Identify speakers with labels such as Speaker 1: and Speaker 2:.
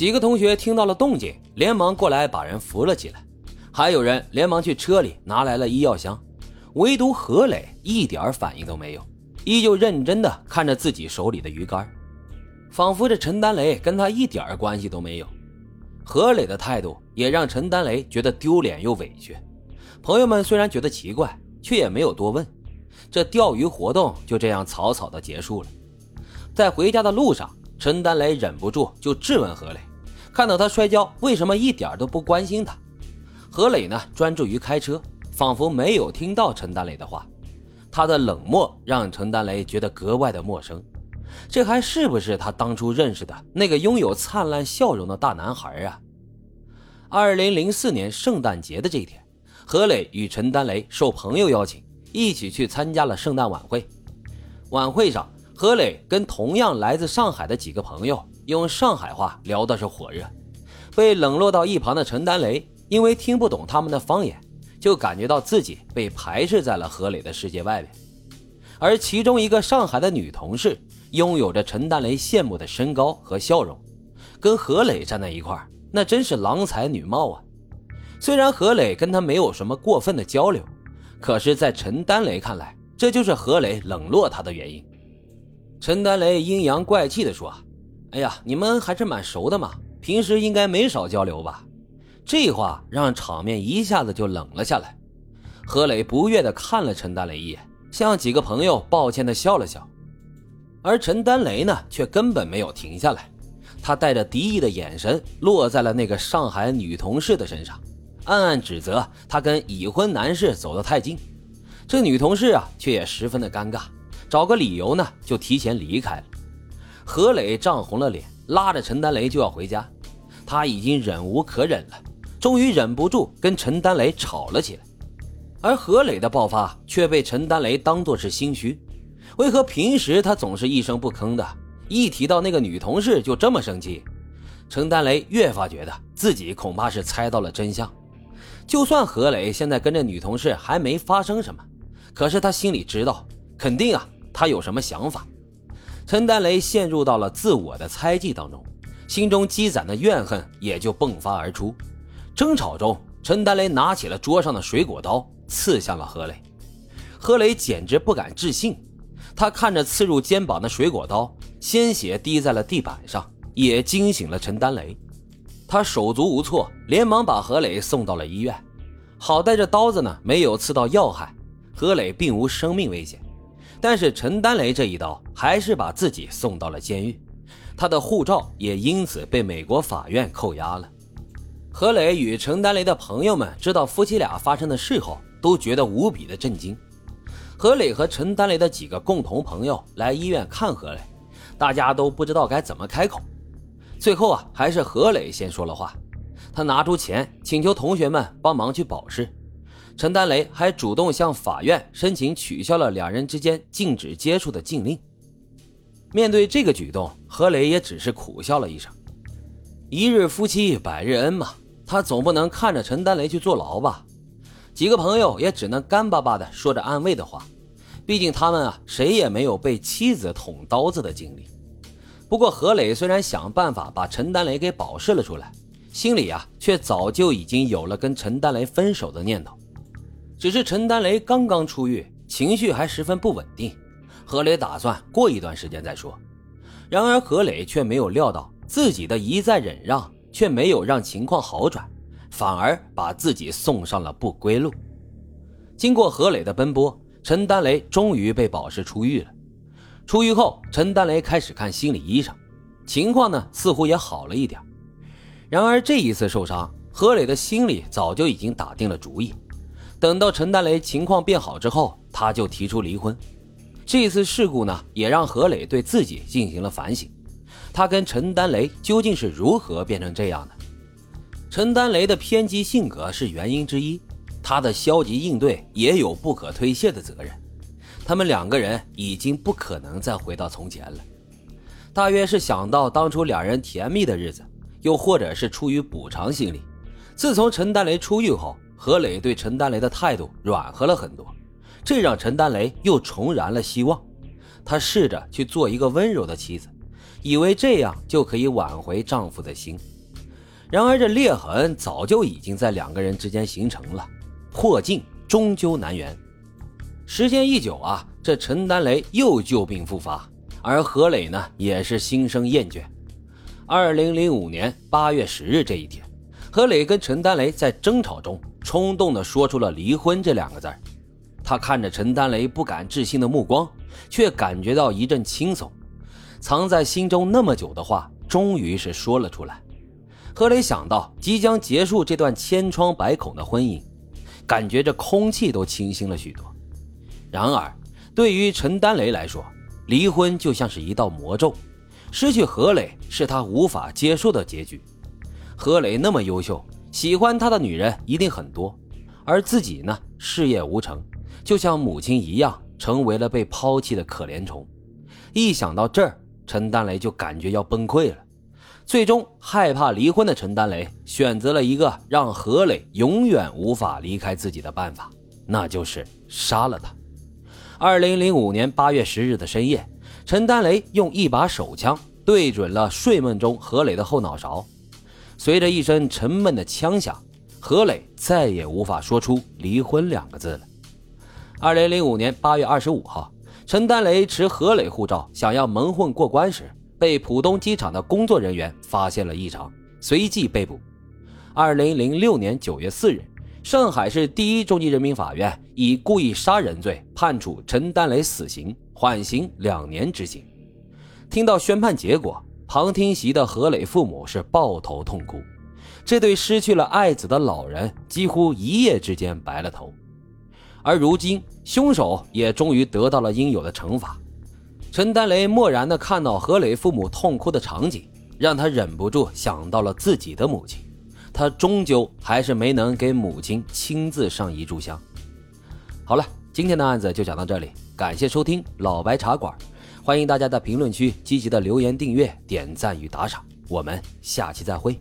Speaker 1: 几个同学听到了动静，连忙过来把人扶了起来，还有人连忙去车里拿来了医药箱，唯独何磊一点反应都没有，依旧认真的看着自己手里的鱼竿，仿佛这陈丹雷跟他一点关系都没有。何磊的态度也让陈丹雷觉得丢脸又委屈。朋友们虽然觉得奇怪，却也没有多问。这钓鱼活动就这样草草的结束了。在回家的路上，陈丹雷忍不住就质问何磊。看到他摔跤，为什么一点都不关心他？何磊呢？专注于开车，仿佛没有听到陈丹雷的话。他的冷漠让陈丹雷觉得格外的陌生。这还是不是他当初认识的那个拥有灿烂笑容的大男孩啊？二零零四年圣诞节的这一天，何磊与陈丹雷受朋友邀请，一起去参加了圣诞晚会。晚会上，何磊跟同样来自上海的几个朋友。用上海话聊的是火热，被冷落到一旁的陈丹雷，因为听不懂他们的方言，就感觉到自己被排斥在了何磊的世界外边。而其中一个上海的女同事，拥有着陈丹雷羡慕的身高和笑容，跟何磊站在一块那真是郎才女貌啊。虽然何磊跟他没有什么过分的交流，可是，在陈丹雷看来，这就是何磊冷落他的原因。陈丹雷阴阳怪气地说。哎呀，你们还是蛮熟的嘛，平时应该没少交流吧？这话让场面一下子就冷了下来。何磊不悦地看了陈丹雷一眼，向几个朋友抱歉地笑了笑。而陈丹雷呢，却根本没有停下来，他带着敌意的眼神落在了那个上海女同事的身上，暗暗指责她跟已婚男士走得太近。这女同事啊，却也十分的尴尬，找个理由呢，就提前离开了。何磊涨红了脸，拉着陈丹雷就要回家。他已经忍无可忍了，终于忍不住跟陈丹雷吵了起来。而何磊的爆发却被陈丹雷当作是心虚。为何平时他总是一声不吭的，一提到那个女同事就这么生气？陈丹雷越发觉得自己恐怕是猜到了真相。就算何磊现在跟这女同事还没发生什么，可是他心里知道，肯定啊，他有什么想法。陈丹雷陷入到了自我的猜忌当中，心中积攒的怨恨也就迸发而出。争吵中，陈丹雷拿起了桌上的水果刀，刺向了何磊。何磊简直不敢置信，他看着刺入肩膀的水果刀，鲜血滴在了地板上，也惊醒了陈丹雷。他手足无措，连忙把何磊送到了医院。好在这刀子呢没有刺到要害，何磊并无生命危险。但是陈丹雷这一刀还是把自己送到了监狱，他的护照也因此被美国法院扣押了。何磊与陈丹雷的朋友们知道夫妻俩发生的事后，都觉得无比的震惊。何磊和陈丹雷的几个共同朋友来医院看何磊，大家都不知道该怎么开口。最后啊，还是何磊先说了话，他拿出钱请求同学们帮忙去保释。陈丹雷还主动向法院申请取消了两人之间禁止接触的禁令。面对这个举动，何磊也只是苦笑了一声。一日夫妻百日恩嘛，他总不能看着陈丹雷去坐牢吧？几个朋友也只能干巴巴的说着安慰的话。毕竟他们啊，谁也没有被妻子捅刀子的经历。不过何磊虽然想办法把陈丹雷给保释了出来，心里啊，却早就已经有了跟陈丹雷分手的念头。只是陈丹雷刚刚出狱，情绪还十分不稳定。何磊打算过一段时间再说。然而何磊却没有料到，自己的一再忍让却没有让情况好转，反而把自己送上了不归路。经过何磊的奔波，陈丹雷终于被保释出狱了。出狱后，陈丹雷开始看心理医生，情况呢似乎也好了一点。然而这一次受伤，何磊的心里早就已经打定了主意。等到陈丹雷情况变好之后，他就提出离婚。这次事故呢，也让何磊对自己进行了反省。他跟陈丹雷究竟是如何变成这样的？陈丹雷的偏激性格是原因之一，他的消极应对也有不可推卸的责任。他们两个人已经不可能再回到从前了。大约是想到当初两人甜蜜的日子，又或者是出于补偿心理，自从陈丹雷出狱后。何磊对陈丹雷的态度软和了很多，这让陈丹雷又重燃了希望。他试着去做一个温柔的妻子，以为这样就可以挽回丈夫的心。然而这裂痕早就已经在两个人之间形成了，破镜终究难圆。时间一久啊，这陈丹雷又旧病复发，而何磊呢也是心生厌倦。二零零五年八月十日这一天，何磊跟陈丹雷在争吵中冲动地说出了离婚这两个字他看着陈丹雷不敢置信的目光，却感觉到一阵轻松。藏在心中那么久的话，终于是说了出来。何磊想到即将结束这段千疮百孔的婚姻，感觉这空气都清新了许多。然而，对于陈丹雷来说，离婚就像是一道魔咒，失去何磊是他无法接受的结局。何磊那么优秀，喜欢他的女人一定很多，而自己呢，事业无成。就像母亲一样，成为了被抛弃的可怜虫。一想到这儿，陈丹雷就感觉要崩溃了。最终，害怕离婚的陈丹雷选择了一个让何磊永远无法离开自己的办法，那就是杀了他。二零零五年八月十日的深夜，陈丹雷用一把手枪对准了睡梦中何磊的后脑勺。随着一声沉闷的枪响，何磊再也无法说出“离婚”两个字了。二零零五年八月二十五号，陈丹雷持何磊护照想要蒙混过关时，被浦东机场的工作人员发现了异常，随即被捕。二零零六年九月四日，上海市第一中级人民法院以故意杀人罪判处陈丹雷死刑，缓刑两年执行。听到宣判结果，旁听席的何磊父母是抱头痛哭，这对失去了爱子的老人几乎一夜之间白了头。而如今，凶手也终于得到了应有的惩罚。陈丹雷漠然地看到何磊父母痛哭的场景，让他忍不住想到了自己的母亲。他终究还是没能给母亲亲自上一炷香。好了，今天的案子就讲到这里，感谢收听老白茶馆，欢迎大家在评论区积极的留言、订阅、点赞与打赏，我们下期再会。